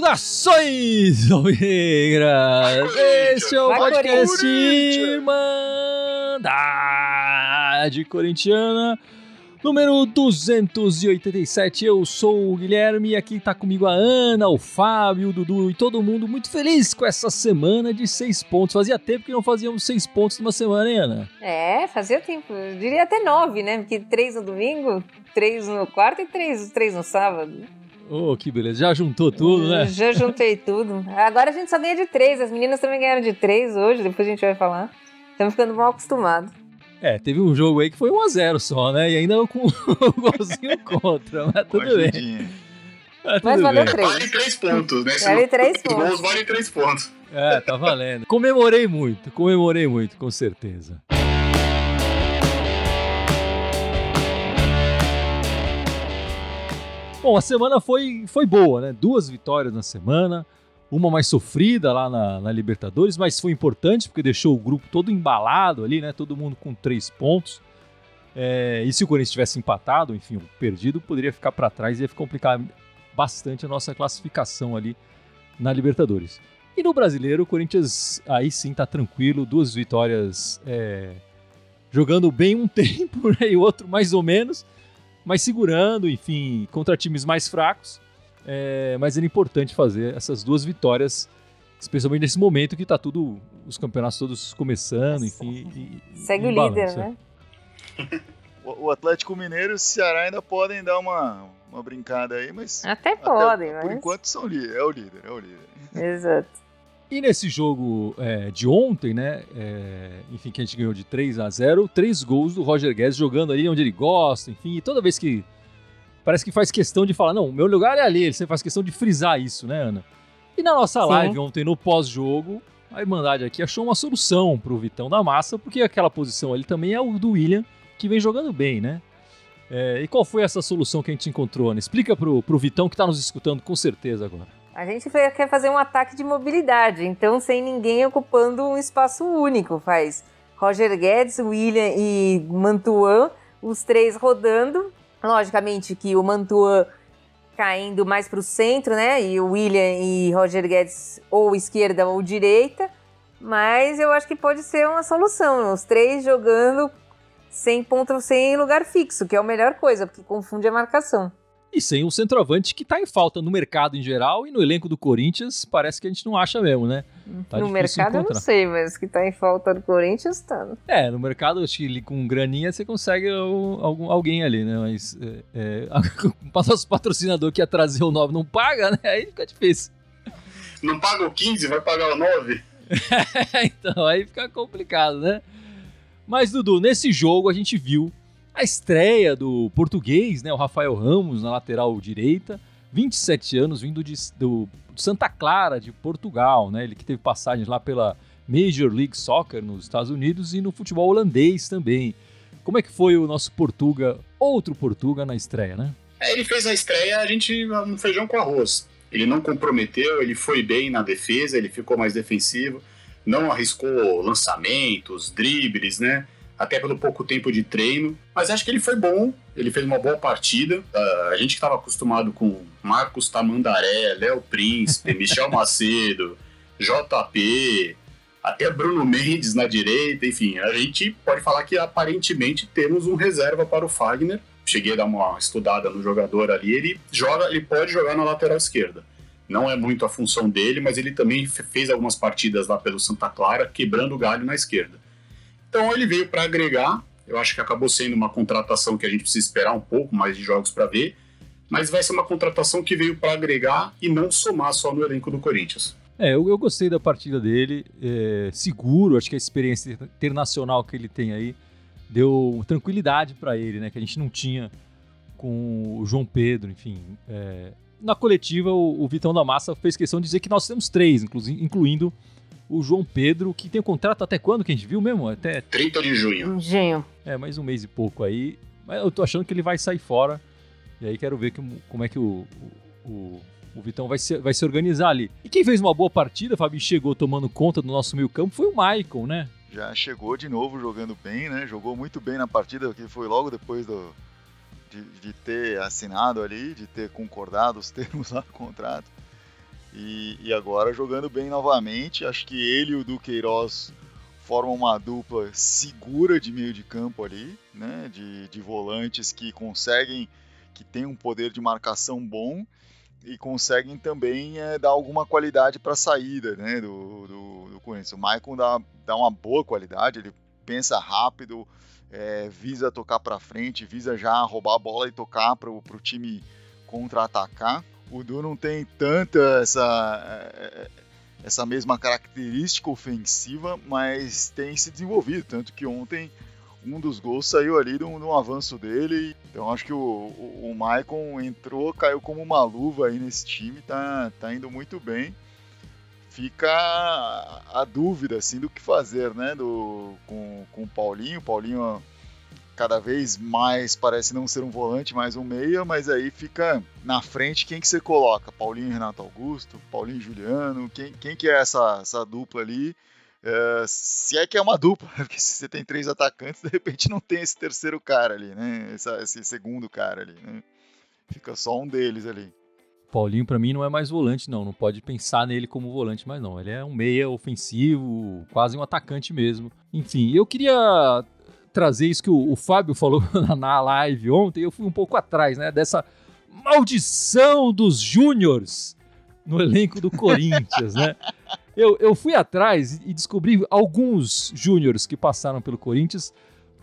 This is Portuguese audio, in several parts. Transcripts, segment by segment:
Saudações, Alvigras! Este é o podcast! Irmandade Corintiana, número 287. Eu sou o Guilherme e aqui tá comigo a Ana, o Fábio, o Dudu e todo mundo muito feliz com essa semana de seis pontos. Fazia tempo que não fazíamos seis pontos numa semana, hein, Ana? É, fazia tempo. Eu diria até nove, né? Porque três no domingo, três no quarto e três, três no sábado. Oh, que beleza. Já juntou tudo, né? Já juntei tudo. Agora a gente só ganha de três. As meninas também ganharam de três hoje, depois a gente vai falar. Estamos ficando mal acostumados. É, teve um jogo aí que foi 1x0 só, né? E ainda com o golzinho contra, mas tudo bem. Mas, Mas valeu bem. três. Vale três pontos, né? Vale não- três os pontos. gols valem três pontos. É, tá valendo. Comemorei muito, comemorei muito, com certeza. Bom, a semana foi, foi boa, né? Duas vitórias na semana, uma mais sofrida lá na, na Libertadores, mas foi importante porque deixou o grupo todo embalado ali, né? Todo mundo com três pontos. É, e se o Corinthians tivesse empatado, enfim, perdido, poderia ficar para trás e ia complicar bastante a nossa classificação ali na Libertadores. E no brasileiro, o Corinthians aí sim tá tranquilo, duas vitórias é, jogando bem um tempo né, e outro mais ou menos, mas segurando, enfim, contra times mais fracos. É, mas era importante fazer essas duas vitórias, especialmente nesse momento que tá tudo, os campeonatos todos começando, enfim. e- Segue o líder, é. né? O, Atlético Mineiro e o Ceará ainda podem dar uma, uma brincada aí, mas. Até até podem, Por mas. enquanto são líder, é o líder, é o líder. Exato. E nesse jogo é, de ontem, né? é, enfim, que a gente ganhou de 3 a 0 três gols do Roger Guedes jogando ali onde ele gosta, enfim, e toda vez que. Parece que faz questão de falar, não, o meu lugar é ali, você faz questão de frisar isso, né, Ana? E na nossa Sim. live ontem, no pós-jogo, a Irmandade aqui achou uma solução pro Vitão da Massa, porque aquela posição ali também é o do William, que vem jogando bem, né? É, e qual foi essa solução que a gente encontrou, Ana? Explica pro, pro Vitão que tá nos escutando com certeza agora. A gente quer fazer um ataque de mobilidade, então sem ninguém ocupando um espaço único. Faz Roger Guedes, William e Mantuan, os três rodando. Logicamente que o Mantuan caindo mais para o centro, né? E o William e Roger Guedes ou esquerda ou direita. Mas eu acho que pode ser uma solução. Os três jogando sem ponto, sem lugar fixo, que é a melhor coisa, porque confunde a marcação. E sem um centroavante que tá em falta no mercado em geral e no elenco do Corinthians, parece que a gente não acha mesmo, né? Tá no mercado eu não encontrar. sei, mas que tá em falta do Corinthians tá. É, no mercado, acho que com graninha você consegue algum, alguém ali, né? Mas é, é, o nosso patrocinador que ia trazer o 9 não paga, né? Aí fica difícil. Não paga o 15, vai pagar o 9. então, aí fica complicado, né? Mas, Dudu, nesse jogo a gente viu a estreia do português, né? O Rafael Ramos na lateral direita, 27 anos, vindo de, do Santa Clara, de Portugal, né? Ele que teve passagens lá pela Major League Soccer nos Estados Unidos e no futebol holandês também. Como é que foi o nosso Portuga, outro Portuga na estreia, né? É, ele fez a estreia, a gente um feijão com arroz. Ele não comprometeu, ele foi bem na defesa, ele ficou mais defensivo, não arriscou lançamentos, dribles, né? Até pelo pouco tempo de treino. Mas acho que ele foi bom, ele fez uma boa partida. Ah, a gente que estava acostumado com Marcos Tamandaré, Léo Príncipe, Michel Macedo, JP, até Bruno Mendes na direita, enfim, a gente pode falar que aparentemente temos um reserva para o Fagner. Cheguei a dar uma estudada no jogador ali, ele joga, ele pode jogar na lateral esquerda. Não é muito a função dele, mas ele também fe- fez algumas partidas lá pelo Santa Clara, quebrando o galho na esquerda. Então ele veio para agregar. Eu acho que acabou sendo uma contratação que a gente precisa esperar um pouco mais de jogos para ver, mas vai ser uma contratação que veio para agregar e não somar só no elenco do Corinthians. É, eu, eu gostei da partida dele, é, seguro, acho que a experiência internacional que ele tem aí deu tranquilidade para ele, né? Que a gente não tinha com o João Pedro, enfim. é, na coletiva, o, o Vitão da Massa fez questão de dizer que nós temos três, incluindo o João Pedro, que tem um contrato até quando que a gente viu mesmo? Até 30 de junho. Engenho. é, mais um mês e pouco aí. Mas eu tô achando que ele vai sair fora. E aí quero ver que- como é que o, o, o Vitão vai se, vai se organizar ali. E quem fez uma boa partida, Fábio, chegou tomando conta do nosso meio campo, foi o Maicon, né? Já chegou de novo jogando bem, né? Jogou muito bem na partida, que foi logo depois do, de, de ter assinado ali, de ter concordado os termos lá do contrato. E, e, agora jogando bem novamente. Acho que ele e o Duqueiroz formam uma dupla segura de meio de campo ali, né? De, de volantes que conseguem, que tem um poder de marcação bom e conseguem também é, dar alguma qualidade para a saída né, do, do, do, Corinthians. O Maicon dá, dá uma boa qualidade, ele pensa rápido, é, visa tocar para frente, visa já roubar a bola e tocar para o time contra-atacar. O Du não tem tanta essa, é, essa mesma característica ofensiva, mas tem se desenvolvido. Tanto que ontem um dos gols saiu ali de um, avanço dele. Então acho que o, o, o Maicon entrou, caiu como uma luva aí nesse time, tá, tá indo muito bem. Fica a, a dúvida assim do que fazer, né? Do, com, com o Paulinho. O Paulinho cada vez mais parece não ser um volante, mais um meia, mas aí fica na frente quem que você coloca? Paulinho Renato Augusto, Paulinho Juliano, quem, quem que é essa, essa dupla ali? Uh, se é que é uma dupla, porque se você tem três atacantes, de repente não tem esse terceiro cara ali, né? Esse, esse segundo cara ali, né? Fica só um deles ali. Paulinho, para mim, não é mais volante, não. Não pode pensar nele como volante, mas não. Ele é um meia ofensivo, quase um atacante mesmo. Enfim, eu queria trazer isso que o, o Fábio falou na live ontem. Eu fui um pouco atrás, né? Dessa maldição dos júniores no elenco do Corinthians, né? Eu, eu fui atrás e descobri alguns júniores que passaram pelo Corinthians,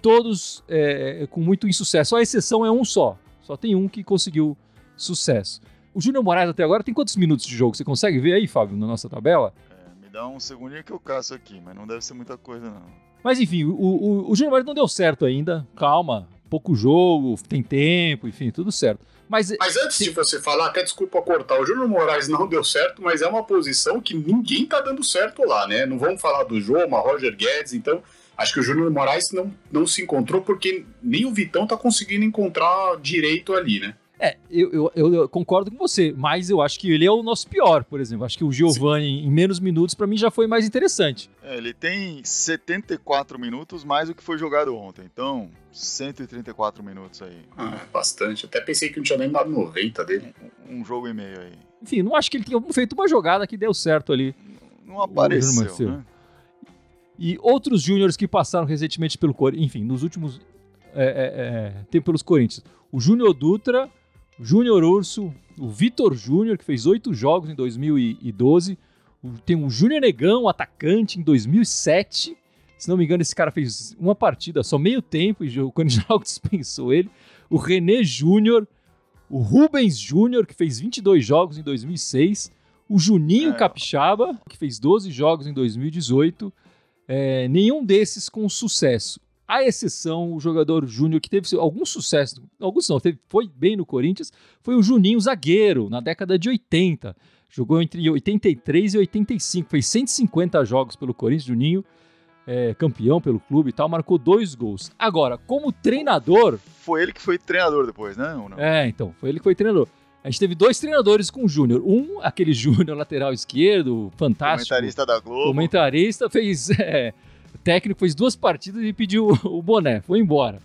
todos é, com muito insucesso. A exceção é um só. Só tem um que conseguiu sucesso. O Júnior Moraes até agora tem quantos minutos de jogo? Você consegue ver aí, Fábio, na nossa tabela? É, me dá um segundinho que eu caço aqui, mas não deve ser muita coisa, não. Mas enfim, o, o, o Júnior Moraes não deu certo ainda. Calma, pouco jogo, tem tempo, enfim, tudo certo. Mas, mas antes de você falar, até desculpa cortar, o Júnior Moraes não deu certo, mas é uma posição que ninguém tá dando certo lá, né? Não vamos falar do João, Roger Guedes, então acho que o Júnior Moraes não, não se encontrou porque nem o Vitão tá conseguindo encontrar direito ali, né? É, eu, eu, eu, concordo com você, mas eu acho que ele é o nosso pior, por exemplo. Acho que o Giovanni, em menos minutos, para mim já foi mais interessante. É, ele tem 74 minutos mais do que foi jogado ontem, então 134 minutos aí. Ah, é bastante. Até pensei que não tinha nem dado 90 dele. Um, um, jogo e meio aí. Enfim, não acho que ele tenha feito uma jogada que deu certo ali. Não apareceu, né? E outros júniores que passaram recentemente pelo Corinthians, enfim, nos últimos é, é, é, tempo pelos Corinthians. O Júnior Dutra Júnior Urso, o Vitor Júnior, que fez oito jogos em 2012. Tem o Júnior Negão, atacante, em 2007. Se não me engano, esse cara fez uma partida só meio tempo e o Corinthians dispensou ele. O René Júnior, o Rubens Júnior, que fez 22 jogos em 2006. O Juninho é. Capixaba, que fez 12 jogos em 2018. É, nenhum desses com sucesso. A exceção, o jogador júnior que teve algum sucesso, alguns não, teve, foi bem no Corinthians, foi o Juninho zagueiro, na década de 80. Jogou entre 83 e 85, fez 150 jogos pelo Corinthians, Juninho, é, campeão pelo clube e tal, marcou dois gols. Agora, como treinador. Foi ele que foi treinador depois, né? É, então, foi ele que foi treinador. A gente teve dois treinadores com o Júnior. Um, aquele Júnior lateral esquerdo, fantástico. Comentarista da Globo. Comentarista, fez. É, técnico fez duas partidas e pediu o boné, foi embora.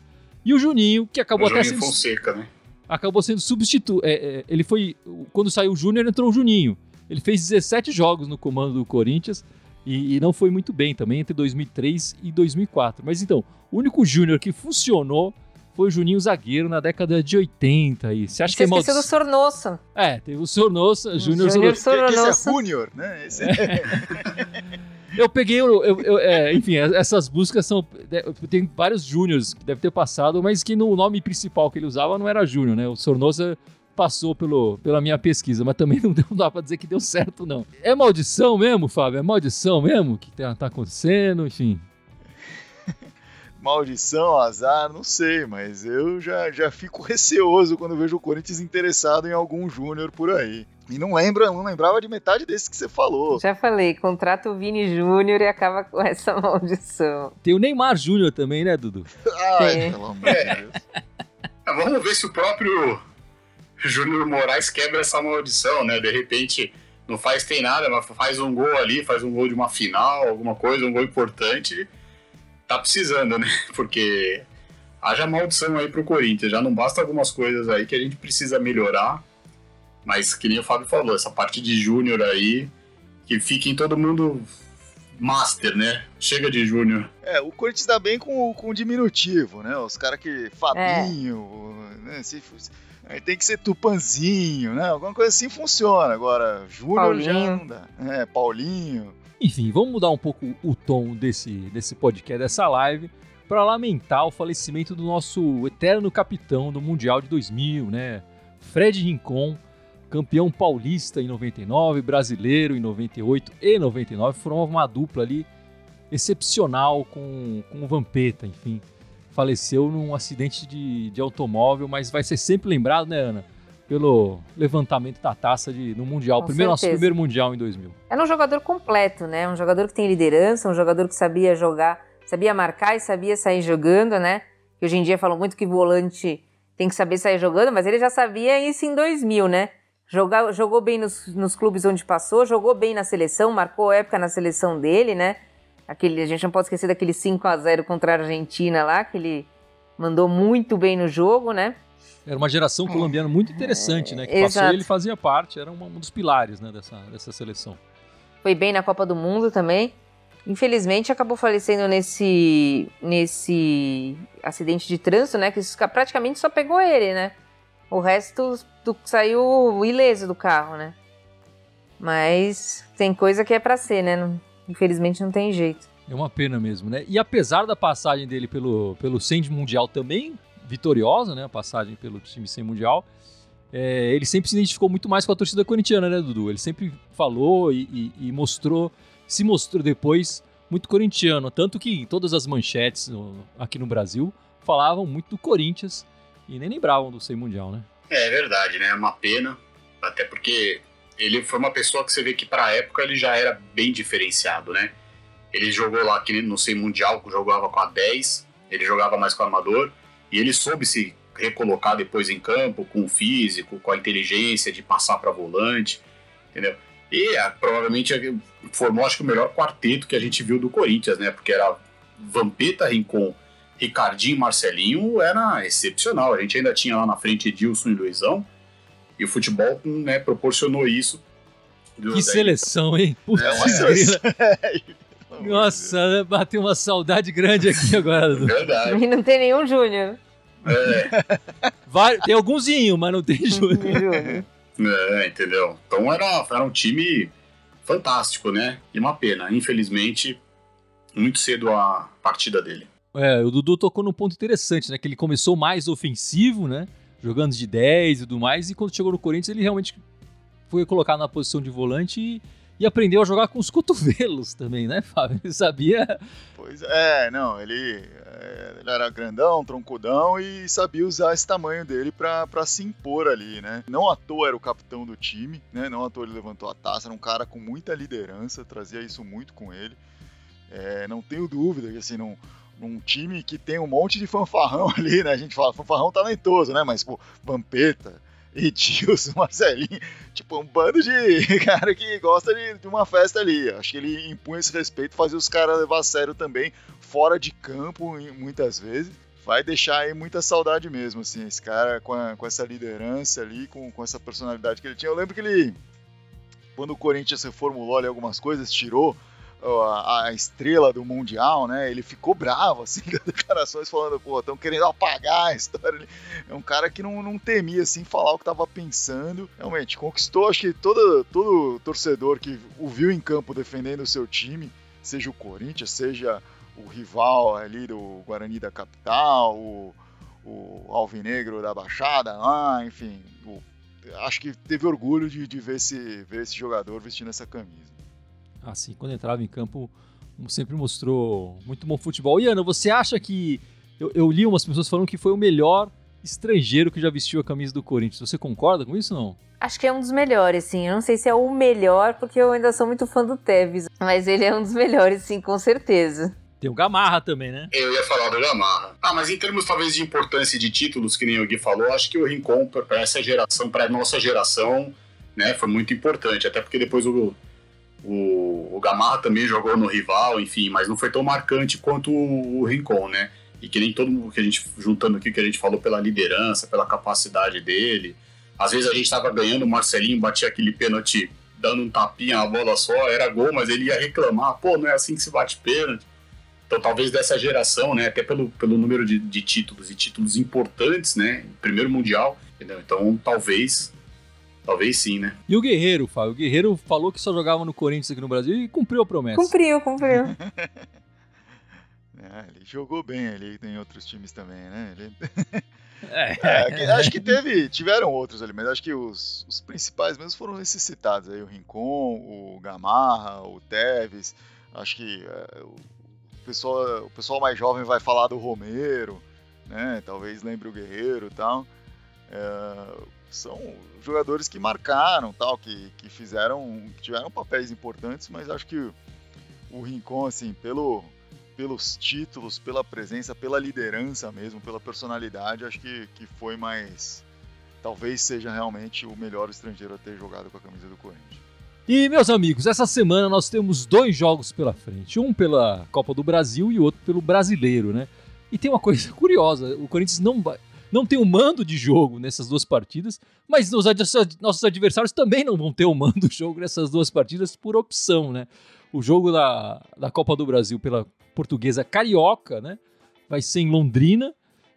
E o Juninho, que acabou o até sendo. Fonseca, né? Acabou sendo substituto. É, é, ele foi. Quando saiu o Júnior, entrou o Juninho. Ele fez 17 jogos no comando do Corinthians e, e não foi muito bem também entre 2003 e 2004. Mas então, o único Júnior que funcionou foi o Juninho zagueiro na década de 80. Aí. Você acha Você que é mal... do Sornossa. É, teve o Sornossa, Júnior Sornossa. Sornossa. Esse é Júnior, né? Esse é... Eu peguei, eu, eu, é, enfim, essas buscas são. Tem vários Júniors que deve ter passado, mas que no nome principal que ele usava não era Júnior, né? O Sornosa passou pelo, pela minha pesquisa, mas também não, deu, não dá pra dizer que deu certo, não. É maldição mesmo, Fábio? É maldição mesmo que tá, tá acontecendo, enfim. maldição, azar, não sei, mas eu já, já fico receoso quando vejo o Corinthians interessado em algum júnior por aí. E não lembra, não lembrava de metade desse que você falou. Já falei, contrata o Vini Júnior e acaba com essa maldição. Tem o Neymar Júnior também, né, Dudu? Ai, pelo amor de Deus. É, vamos ver se o próprio Júnior Moraes quebra essa maldição, né? De repente não faz tem nada, mas faz um gol ali, faz um gol de uma final, alguma coisa, um gol importante. Tá precisando, né? Porque haja maldição aí pro Corinthians. Já não basta algumas coisas aí que a gente precisa melhorar. Mas que nem o Fábio falou, essa parte de Júnior aí, que fiquem todo mundo master, né? Chega de Júnior. É, o Corinthians dá bem com, com o diminutivo, né? Os caras que. Fabinho, é. né? Se, Aí tem que ser Tupanzinho, né? Alguma coisa assim funciona. Agora, Júnior já não dá. É, Paulinho. Enfim, vamos mudar um pouco o tom desse, desse podcast, dessa live, para lamentar o falecimento do nosso eterno capitão do Mundial de 2000, né? Fred Rincon, campeão paulista em 99, brasileiro em 98 e 99, formava uma dupla ali excepcional com, com o Vampeta, enfim faleceu num acidente de, de automóvel, mas vai ser sempre lembrado, né, Ana? Pelo levantamento da taça de, no Mundial, Com primeiro, nosso primeiro Mundial em 2000. Era um jogador completo, né? Um jogador que tem liderança, um jogador que sabia jogar, sabia marcar e sabia sair jogando, né? Que hoje em dia falam muito que volante tem que saber sair jogando, mas ele já sabia isso em 2000, né? Jogar, jogou bem nos, nos clubes onde passou, jogou bem na seleção, marcou época na seleção dele, né? Aquele, a gente não pode esquecer daquele 5 a 0 contra a Argentina lá, que ele mandou muito bem no jogo, né? Era uma geração colombiana muito interessante, né? Que Exato. passou e ele fazia parte, era um dos pilares né, dessa, dessa seleção. Foi bem na Copa do Mundo também. Infelizmente acabou falecendo nesse, nesse acidente de trânsito, né? Que praticamente só pegou ele, né? O resto do, saiu ileso do carro, né? Mas tem coisa que é para ser, né? Infelizmente não tem jeito. É uma pena mesmo, né? E apesar da passagem dele pelo, pelo 100 Mundial também vitoriosa, né? A passagem pelo time 100 Mundial, é, ele sempre se identificou muito mais com a torcida corintiana, né, Dudu? Ele sempre falou e, e, e mostrou, se mostrou depois muito corintiano. Tanto que em todas as manchetes no, aqui no Brasil falavam muito do Corinthians e nem lembravam do 100 Mundial, né? É, é verdade, né? É uma pena. Até porque ele foi uma pessoa que você vê que para a época ele já era bem diferenciado, né? Ele jogou lá que no sei mundial, jogava com a 10, ele jogava mais com o armador e ele soube se recolocar depois em campo com o físico, com a inteligência de passar para volante, entendeu? E é, provavelmente formou acho que o melhor quarteto que a gente viu do Corinthians, né? Porque era Vampeta, Rincon, Ricardinho, Marcelinho, era excepcional. A gente ainda tinha lá na frente Edilson e Luizão e o futebol né, proporcionou isso. Que seleção, hein? Putz, é uma seleção. Nossa, bateu uma saudade grande aqui agora. Verdade. E não tem nenhum Júnior. É. Vai, tem algumzinho, mas não tem Júnior. é, entendeu? Então era, era um time fantástico, né? E uma pena. Infelizmente, muito cedo a partida dele. É, o Dudu tocou num ponto interessante, né? Que ele começou mais ofensivo, né? jogando de 10 e tudo mais, e quando chegou no Corinthians ele realmente foi colocado na posição de volante e, e aprendeu a jogar com os cotovelos também, né, Fábio? Ele sabia. Pois é, não, ele, é, ele era grandão, troncudão e sabia usar esse tamanho dele para se impor ali, né? Não à toa era o capitão do time, né? Não à toa ele levantou a taça, era um cara com muita liderança, trazia isso muito com ele. É, não tenho dúvida que assim, não num time que tem um monte de fanfarrão ali, né? A gente fala fanfarrão talentoso, né? Mas, pô, Vampeta, Edilson, Marcelinho, tipo, um bando de cara que gosta de, de, uma festa ali. Acho que ele impunha esse respeito, fazia os caras levar a sério também, fora de campo, muitas vezes. Vai deixar aí muita saudade mesmo, assim, esse cara com, a, com essa liderança ali, com, com essa personalidade que ele tinha. Eu lembro que ele, quando o Corinthians reformulou ali algumas coisas, tirou a, a, estrela do Mundial, né? Ele ficou bravo, assim, declarações, falando, pô, estão querendo apagar a história. É um cara que não, não temia, assim, falar o que estava pensando. Realmente, conquistou, acho que todo, todo torcedor que o viu em campo defendendo o seu time, seja o Corinthians, seja o rival ali do Guarani da capital, o, o Alvinegro da Baixada, lá, enfim, o, acho que teve orgulho de, de ver, esse, ver esse jogador vestindo essa camisa assim, quando entrava em campo, sempre mostrou muito bom futebol. E Ana, você acha que. Eu, eu, li umas pessoas falando que foi o melhor estrangeiro que já vestiu a camisa do Corinthians. Você concorda com isso ou não? Acho que é um dos melhores, sim. Eu não sei se é o melhor, porque eu ainda sou muito fã do Tevez. Mas ele é um dos melhores, sim, com certeza. Tem o Gamarra também, né? Eu ia falar do Gamarra. Ah, mas em termos talvez de importância de títulos, que nem o Gui falou, acho que o Rincon, para essa geração, para nossa geração, né, foi muito importante. Até porque depois o, o, o Gamarra também jogou no rival, enfim, mas não foi tão marcante quanto o, o Rincon, né? E que nem todo mundo que a gente, juntando aqui, que a gente falou pela liderança, pela capacidade dele. Às vezes a gente estava ganhando, o Marcelinho batia aquele pênalti dando um tapinha na bola só, era gol, mas ele ia reclamar, pô, não é assim que se bate pênalti. Então, talvez dessa geração, né, até pelo, pelo número de, de títulos e títulos importantes, né, primeiro mundial, entendeu? Então, talvez, talvez sim, né? E o Guerreiro, Fábio? O Guerreiro falou que só jogava no Corinthians aqui no Brasil e cumpriu a promessa. Cumpriu, cumpriu. é, ele jogou bem ali, tem outros times também, né? Ele... É. É, acho que teve, tiveram outros ali, mas acho que os, os principais mesmo foram esses citados aí, o Rincon, o Gamarra, o Teves, acho que é, o, pessoal, o pessoal mais jovem vai falar do Romero, né? Talvez lembre o Guerreiro e tal. É, são jogadores que marcaram, tal, que, que fizeram, que tiveram papéis importantes, mas acho que o, Rincon, assim, pelo, pelos títulos, pela presença, pela liderança mesmo, pela personalidade, acho que, que foi mais. Talvez seja realmente o melhor estrangeiro a ter jogado com a camisa do Corinthians. E, meus amigos, essa semana nós temos dois jogos pela frente. Um pela Copa do Brasil e outro pelo Brasileiro, né? E tem uma coisa curiosa: o Corinthians não, não tem o um mando de jogo nessas duas partidas, mas os nossos adversários também não vão ter o um mando de jogo nessas duas partidas por opção, né? O jogo da, da Copa do Brasil pela portuguesa carioca, né? Vai ser em Londrina,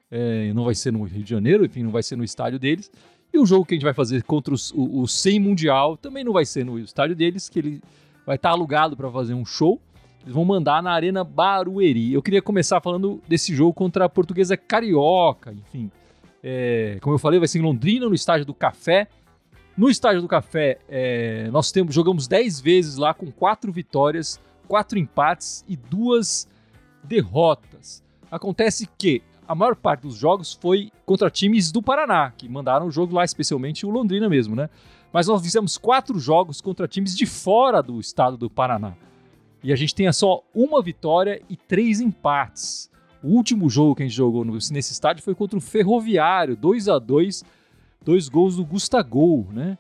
é, não vai ser no Rio de Janeiro, enfim, não vai ser no estádio deles. E o jogo que a gente vai fazer contra os, o, o 100 Mundial também não vai ser no estádio deles, que ele vai estar alugado para fazer um show. Eles vão mandar na Arena Barueri. Eu queria começar falando desse jogo contra a Portuguesa Carioca, enfim. É, como eu falei, vai ser em Londrina, no estádio do Café. No estádio do Café, é, nós temos, jogamos 10 vezes lá com 4 vitórias, 4 empates e 2 derrotas. Acontece que a maior parte dos jogos foi contra times do Paraná, que mandaram o jogo lá, especialmente o Londrina mesmo, né? Mas nós fizemos quatro jogos contra times de fora do estado do Paraná. E a gente tem só uma vitória e três empates. O último jogo que a gente jogou nesse estádio foi contra o Ferroviário, 2 a 2 dois gols do Gustagol, né?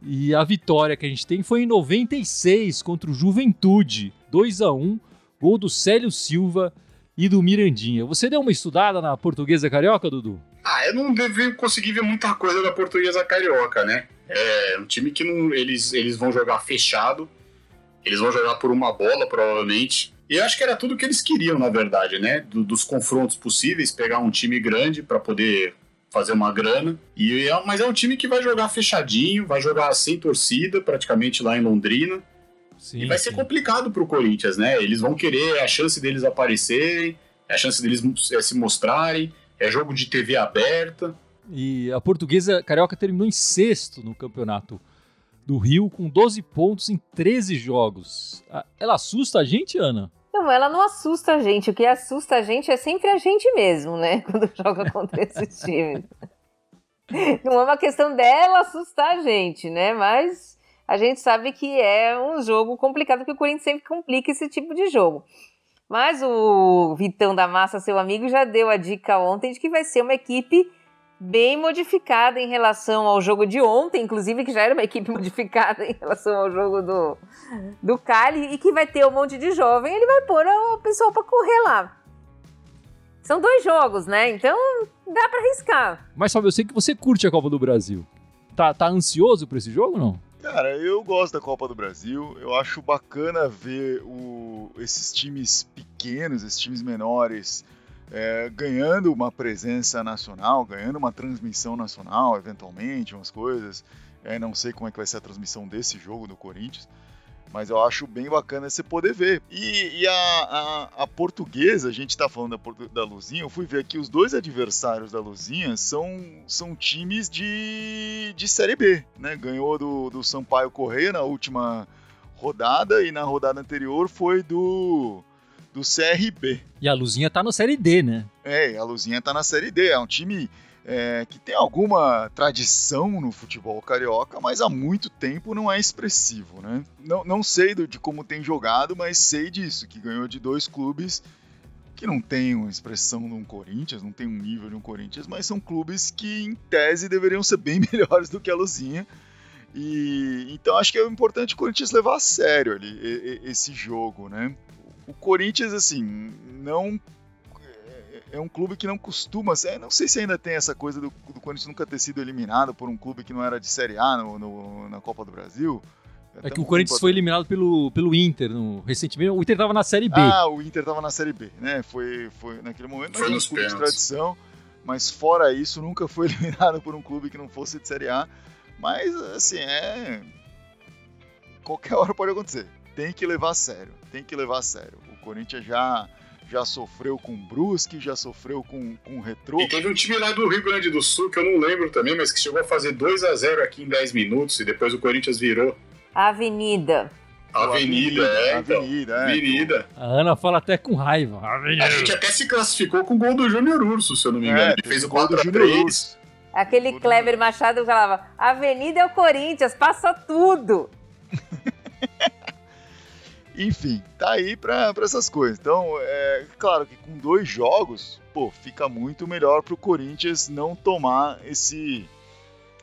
E a vitória que a gente tem foi em 96 contra o Juventude, 2 a 1 gol do Célio Silva e do Mirandinha. Você deu uma estudada na portuguesa carioca, Dudu? Ah, eu não devi conseguir ver muita coisa da portuguesa carioca, né? É um time que não, eles, eles vão jogar fechado, eles vão jogar por uma bola, provavelmente. E eu acho que era tudo que eles queriam, na verdade, né? Do, dos confrontos possíveis, pegar um time grande para poder fazer uma grana. E é, mas é um time que vai jogar fechadinho, vai jogar sem torcida, praticamente lá em Londrina. Sim, e vai sim. ser complicado para o Corinthians, né? Eles vão querer a chance deles aparecerem, a chance deles é, se mostrarem, é jogo de TV aberta. E a portuguesa carioca terminou em sexto no campeonato do Rio, com 12 pontos em 13 jogos. Ela assusta a gente, Ana? Não, ela não assusta a gente. O que assusta a gente é sempre a gente mesmo, né? Quando joga contra esses times. Não é uma questão dela assustar a gente, né? Mas a gente sabe que é um jogo complicado, porque o Corinthians sempre complica esse tipo de jogo. Mas o Vitão da Massa, seu amigo, já deu a dica ontem de que vai ser uma equipe bem modificada em relação ao jogo de ontem, inclusive que já era uma equipe modificada em relação ao jogo do, do Cali, e que vai ter um monte de jovem, ele vai pôr o pessoal para correr lá. São dois jogos, né? Então dá para arriscar. Mas sabe, eu sei que você curte a Copa do Brasil. Tá, tá ansioso para esse jogo ou não? Cara, eu gosto da Copa do Brasil. Eu acho bacana ver o, esses times pequenos, esses times menores, é, ganhando uma presença nacional, ganhando uma transmissão nacional, eventualmente, umas coisas. É, não sei como é que vai ser a transmissão desse jogo do Corinthians. Mas eu acho bem bacana você poder ver. E, e a, a, a, portuguesa, a gente está falando da, da Luzinha, eu fui ver aqui, os dois adversários da Luzinha são, são times de, de Série B, né? Ganhou do, do Sampaio Correia na última rodada e na rodada anterior foi do, do CRB. E a Luzinha tá na Série D, né? É, a Luzinha tá na Série D, é um time é, que tem alguma tradição no futebol carioca, mas há muito tempo não é expressivo, né? Não, não sei do, de como tem jogado, mas sei disso, que ganhou de dois clubes que não tem uma expressão de um Corinthians, não tem um nível de um Corinthians, mas são clubes que, em tese, deveriam ser bem melhores do que a Luzinha. E então acho que é importante o Corinthians levar a sério ali esse jogo, né? O Corinthians, assim, não é um clube que não costuma. Não sei se ainda tem essa coisa do, do Corinthians nunca ter sido eliminado por um clube que não era de Série A no, no, na Copa do Brasil. É, que o Corinthians foi eliminado pelo, pelo Inter no, recentemente. O Inter estava na Série B. Ah, o Inter estava na Série B, né? Foi, foi naquele momento. Foi nos um clube de tradição. Mas fora isso, nunca foi eliminado por um clube que não fosse de Série A. Mas, assim, é. Qualquer hora pode acontecer. Tem que levar a sério. Tem que levar a sério. O Corinthians já já sofreu com o Brusque, já sofreu com, com o Retrô. E teve um time lá do Rio Grande do Sul, que eu não lembro também, mas que chegou a fazer 2 a 0 aqui em 10 minutos e depois o Corinthians virou. Avenida. Avenida, é, então. Avenida, é, Avenida. A Ana fala até com raiva. Avenida. A gente até se classificou com o gol do Júnior Urso, se eu não me engano. É, Ele fez o 4 x 3 Aquele Kleber Machado falava: Avenida é o Corinthians, passa tudo. Enfim, tá aí para essas coisas. Então, é claro que com dois jogos, pô, fica muito melhor pro Corinthians não tomar esse.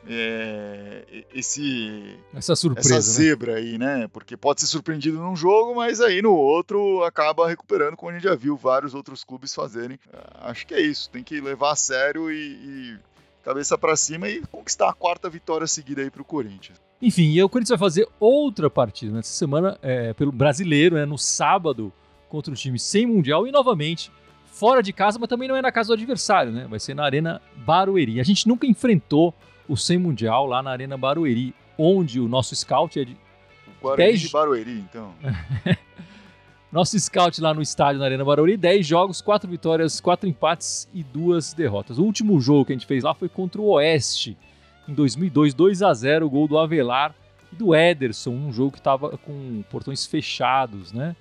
É, esse essa surpresa, essa né? zebra né? aí, né? Porque pode ser surpreendido num jogo, mas aí no outro acaba recuperando, como a gente já viu vários outros clubes fazerem. Acho que é isso, tem que levar a sério e, e cabeça para cima e conquistar a quarta vitória seguida aí pro Corinthians. Enfim, e o Corinthians vai fazer outra partida nessa semana é, pelo brasileiro, né, no sábado, contra um time sem Mundial e novamente fora de casa, mas também não é na casa do adversário, né? Vai ser na Arena Barueri. A gente nunca enfrentou o sem Mundial lá na Arena Barueri, onde o nosso scout é de. O Guarani 10... de Barueri, então. nosso scout lá no estádio na Arena Barueri, 10 jogos, 4 vitórias, 4 empates e 2 derrotas. O último jogo que a gente fez lá foi contra o Oeste em 2002, 2 a 0 o gol do Avelar e do Ederson, um jogo que estava com portões fechados, né?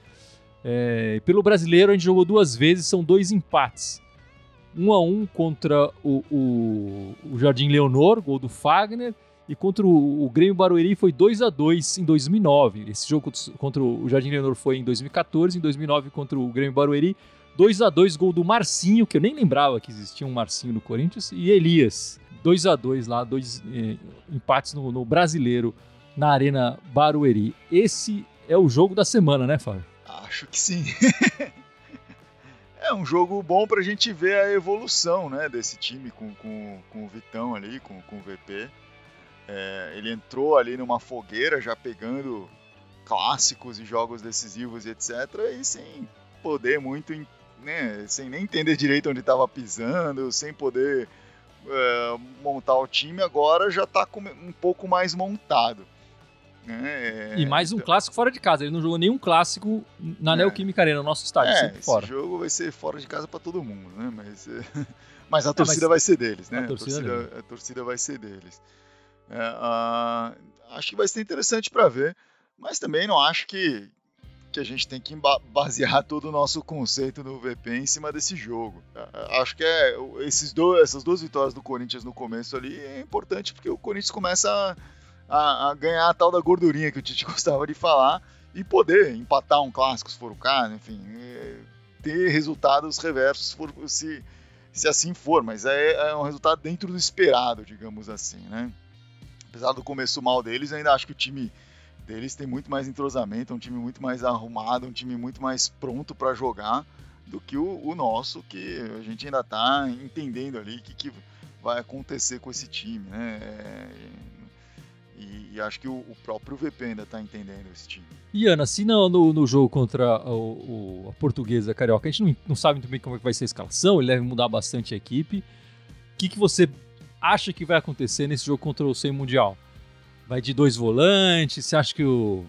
É, pelo brasileiro a gente jogou duas vezes, são dois empates. Um a um contra o, o, o Jardim Leonor, gol do Fagner, e contra o, o Grêmio Barueri foi 2 a 2 em 2009. Esse jogo contra o Jardim Leonor foi em 2014, em 2009 contra o Grêmio Barueri, 2 a 2 gol do Marcinho, que eu nem lembrava que existia um Marcinho no Corinthians, e Elias. 2 a 2 lá, dois eh, empates no, no, brasileiro na Arena Barueri. Esse é o jogo da semana, né, Fábio? Acho que sim. é um jogo bom para a gente ver a evolução né, desse time com, com, com o Vitão ali, com, com o VP. É, ele entrou ali numa fogueira já pegando clássicos e jogos decisivos e etc. E sem poder muito, né, sem nem entender direito onde estava pisando, sem poder é, montar o time, agora já está um pouco mais montado. Né? E mais um então... clássico fora de casa. Ele não jogou nenhum clássico na é. Neoquímica Arena, no nosso estádio, é, sempre fora. Esse jogo vai ser fora de casa para todo mundo, né? Mas, mas a torcida mas... vai ser deles, né? A torcida, a torcida, a torcida vai ser deles. É, uh, acho que vai ser interessante para ver, mas também não acho que, que a gente tem que basear todo o nosso conceito do VP em cima desse jogo. Acho que é esses dois, essas duas vitórias do Corinthians no começo ali é importante porque o Corinthians começa a, a, ganhar a tal da gordurinha que o Tite gostava de falar e poder empatar um clássico se for o caso, enfim, é, ter resultados reversos for, se, se assim for, mas é, é um resultado dentro do esperado, digamos assim, né? Apesar do começo mal deles, ainda acho que o time deles tem muito mais entrosamento, é um time muito mais arrumado, um time muito mais pronto para jogar do que o, o, nosso, que a gente ainda está entendendo ali o que, que, vai acontecer com esse time, né? É, e, e, acho que o, o, próprio VP ainda está entendendo esse time. E Ana, se no, no, no jogo contra o, a portuguesa carioca, a gente não, não sabe muito bem como é que vai ser a escalação, ele deve mudar bastante a equipe. O que, que você acha que vai acontecer nesse jogo contra o Sem Mundial? Vai de dois volantes? Você acha que o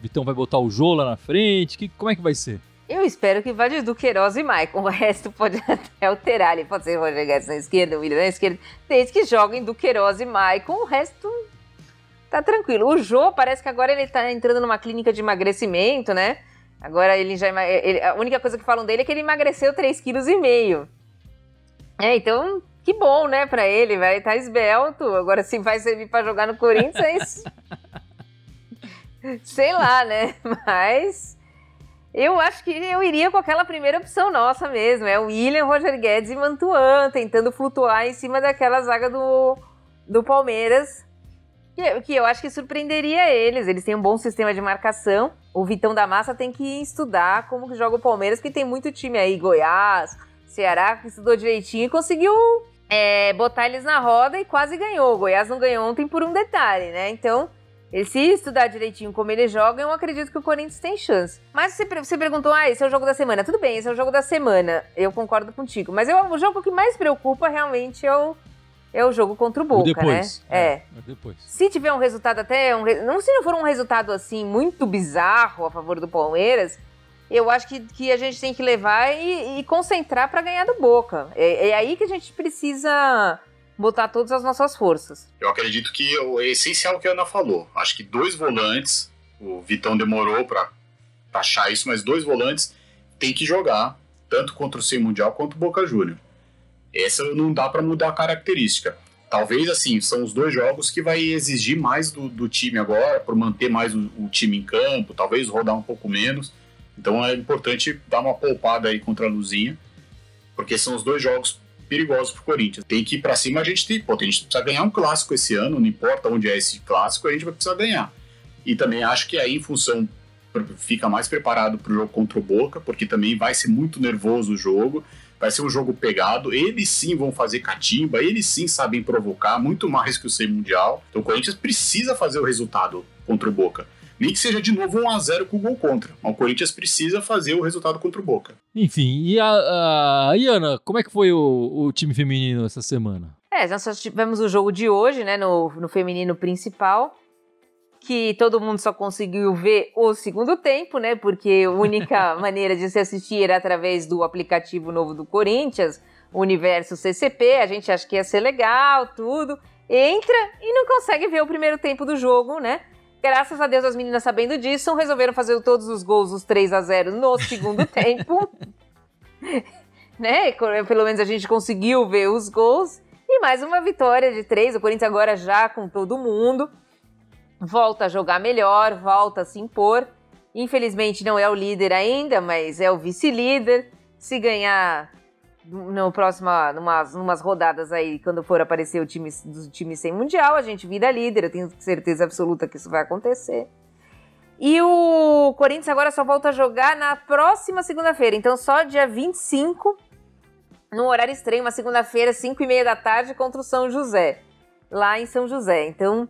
Vitão vai botar o Jô lá na frente? Que, como é que vai ser? Eu espero que vá de Duqueiroz e Maicon. O resto pode até alterar. Ele pode ser Roger Guedes na esquerda, o William na esquerda. Desde que joguem Duqueiroz e Maicon, o resto tá tranquilo. O Jô parece que agora ele tá entrando numa clínica de emagrecimento, né? Agora ele já. Ele, a única coisa que falam dele é que ele emagreceu 3,5 kg. É, então Que bom, né, pra ele, vai estar tá esbelto. Agora, se vai servir pra jogar no Corinthians, sei lá, né? Mas eu acho que eu iria com aquela primeira opção nossa mesmo. É o William, Roger Guedes e Mantuan, tentando flutuar em cima daquela zaga do, do Palmeiras. Que, que eu acho que surpreenderia eles. Eles têm um bom sistema de marcação. O Vitão da Massa tem que estudar como que joga o Palmeiras, porque tem muito time aí, Goiás, Ceará, que estudou direitinho e conseguiu é, botar eles na roda e quase ganhou. O Goiás não ganhou ontem por um detalhe, né? Então, se estudar direitinho como ele joga, eu acredito que o Corinthians tem chance. Mas você, você perguntou, ah, esse é o jogo da semana. Tudo bem, esse é o jogo da semana. Eu concordo contigo. Mas eu, o jogo que mais preocupa realmente é o, é o jogo contra o Boca, o depois. né? É. é. depois. Se tiver um resultado até. Um, não se não for um resultado assim muito bizarro a favor do Palmeiras, eu acho que, que a gente tem que levar e, e concentrar para ganhar do Boca. É, é, aí que a gente precisa botar todas as nossas forças. Eu acredito que é essencial o que a Ana falou. Acho que dois volantes, o Vitão demorou para achar isso, mas dois volantes tem que jogar, tanto contra o Sem Mundial quanto o Boca Júnior. Essa não dá para mudar a característica. Talvez, assim, são os dois jogos que vai exigir mais do, do time agora, por manter mais o, o time em campo, talvez rodar um pouco menos então é importante dar uma poupada aí contra a Luzinha, porque são os dois jogos perigosos pro Corinthians. Tem que ir para cima, a gente tem, pô, a gente precisa ganhar um clássico esse ano, não importa onde é esse clássico, a gente vai precisar ganhar. E também acho que aí, em função, fica mais preparado pro jogo contra o Boca, porque também vai ser muito nervoso o jogo, vai ser um jogo pegado, eles sim vão fazer catimba, eles sim sabem provocar, muito mais que o Sem Mundial. Então o Corinthians precisa fazer o resultado contra o Boca. Nem que seja de novo 1 a 0 com o gol contra. o Corinthians precisa fazer o resultado contra o Boca. Enfim, e a, a Iana, como é que foi o, o time feminino essa semana? É, nós só tivemos o jogo de hoje, né, no, no feminino principal, que todo mundo só conseguiu ver o segundo tempo, né, porque a única maneira de se assistir era através do aplicativo novo do Corinthians, Universo CCP, a gente acha que ia ser legal, tudo, entra e não consegue ver o primeiro tempo do jogo, né, Graças a Deus, as meninas sabendo disso, resolveram fazer todos os gols, os 3 a 0 no segundo tempo. né? Pelo menos a gente conseguiu ver os gols. E mais uma vitória de três. O Corinthians agora já com todo mundo. Volta a jogar melhor, volta a se impor. Infelizmente não é o líder ainda, mas é o vice-líder. Se ganhar no próximo, numas, numas rodadas aí, quando for aparecer o time do time sem mundial, a gente vira líder. Eu tenho certeza absoluta que isso vai acontecer. E o Corinthians agora só volta a jogar na próxima segunda-feira. Então, só dia 25, no horário estranho, uma segunda-feira, 5 e meia da tarde, contra o São José, lá em São José. Então,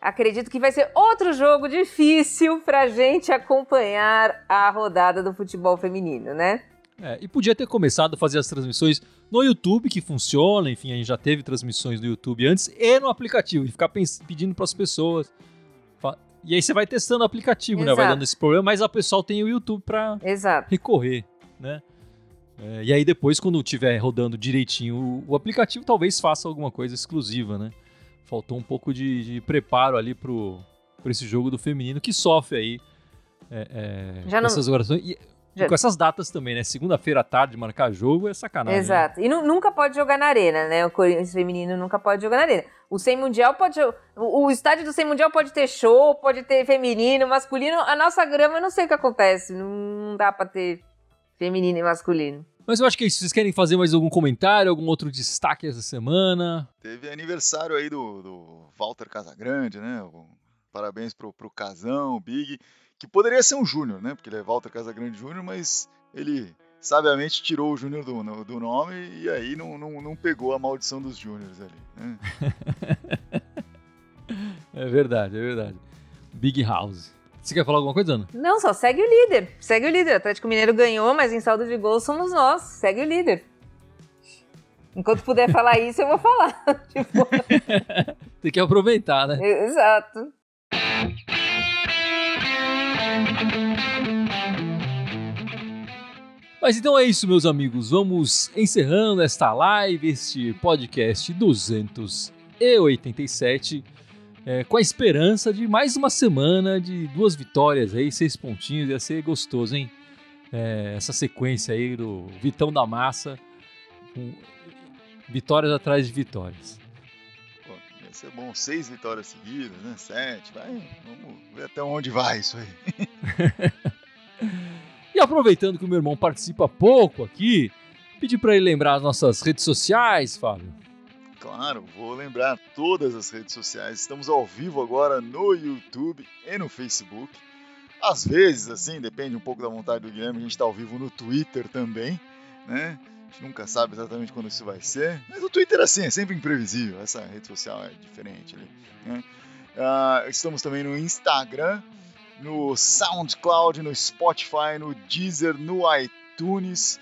acredito que vai ser outro jogo difícil pra gente acompanhar a rodada do futebol feminino, né? É, e podia ter começado a fazer as transmissões no YouTube, que funciona, enfim, a gente já teve transmissões no YouTube antes, e no aplicativo, e ficar pedindo para as pessoas. E aí você vai testando o aplicativo, Exato. né? Vai dando esse problema, mas o pessoal tem o YouTube para recorrer, né? É, e aí depois, quando estiver rodando direitinho o, o, aplicativo, talvez faça alguma coisa exclusiva, né? Faltou um pouco de, de preparo ali pro, pro esse jogo do feminino, que sofre aí é, é, Já não... essas orações. E, já... Com essas datas também, né? Segunda-feira à tarde marcar jogo é sacanagem. Né? Exato. Né? E nunca pode jogar na arena, né? O Corinthians feminino nunca pode jogar na arena. O sem mundial pode. O, o estádio do sem mundial pode ter show, pode ter feminino, masculino. A nossa grama, eu não sei o que acontece. Não dá pra ter feminino e masculino. Mas eu acho que é isso. Vocês querem fazer mais algum comentário, algum outro destaque essa semana? Teve aniversário aí do, do Walter Casagrande, né? Parabéns pro, pro Casão, Big que poderia ser um Júnior, né? Porque ele é Walter Casagrande Júnior, mas ele sabiamente tirou o Júnior do, do nome e aí não, não, não pegou a maldição dos Júniors ali. Né? é verdade, é verdade. Big House. Você quer falar alguma coisa, Ana? Não, só segue o líder. Segue o líder. O Atlético Mineiro ganhou, mas em saldo de gols somos nós. Segue o líder. Enquanto puder falar isso, eu vou falar. tipo... Tem que aproveitar, né? Exato. Mas então é isso, meus amigos. Vamos encerrando esta live, este podcast 287, é, com a esperança de mais uma semana de duas vitórias aí, seis pontinhos. Ia ser gostoso, hein? É, essa sequência aí do Vitão da Massa. Vitórias atrás de vitórias. Ser bom, seis vitórias seguidas, né? Sete, vai, vamos ver até onde vai isso aí. E aproveitando que o meu irmão participa pouco aqui, pedi para ele lembrar as nossas redes sociais, Fábio. Claro, vou lembrar todas as redes sociais. Estamos ao vivo agora no YouTube e no Facebook. Às vezes, assim, depende um pouco da vontade do Guilherme, a gente está ao vivo no Twitter também, né? Gente nunca sabe exatamente quando isso vai ser. Mas o Twitter, assim, é sempre imprevisível. Essa rede social é diferente ali. Né? Uh, estamos também no Instagram, no SoundCloud, no Spotify, no Deezer, no iTunes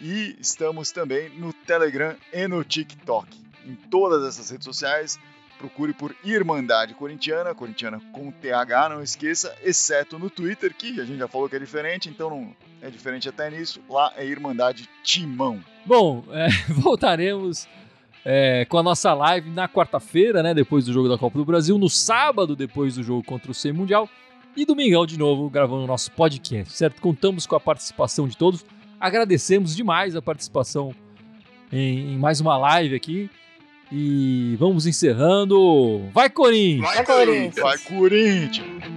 e estamos também no Telegram e no TikTok em todas essas redes sociais. Procure por Irmandade Corintiana, Corintiana com TH, não esqueça, exceto no Twitter, que a gente já falou que é diferente, então não é diferente até nisso. Lá é Irmandade Timão. Bom, é, voltaremos é, com a nossa live na quarta-feira, né, depois do jogo da Copa do Brasil, no sábado, depois do jogo contra o C Mundial, e domingão de novo gravando o nosso podcast, certo? Contamos com a participação de todos, agradecemos demais a participação em, em mais uma live aqui. E vamos encerrando. Vai, Corinthians! Vai, Corinthians! Vai, Corinthians!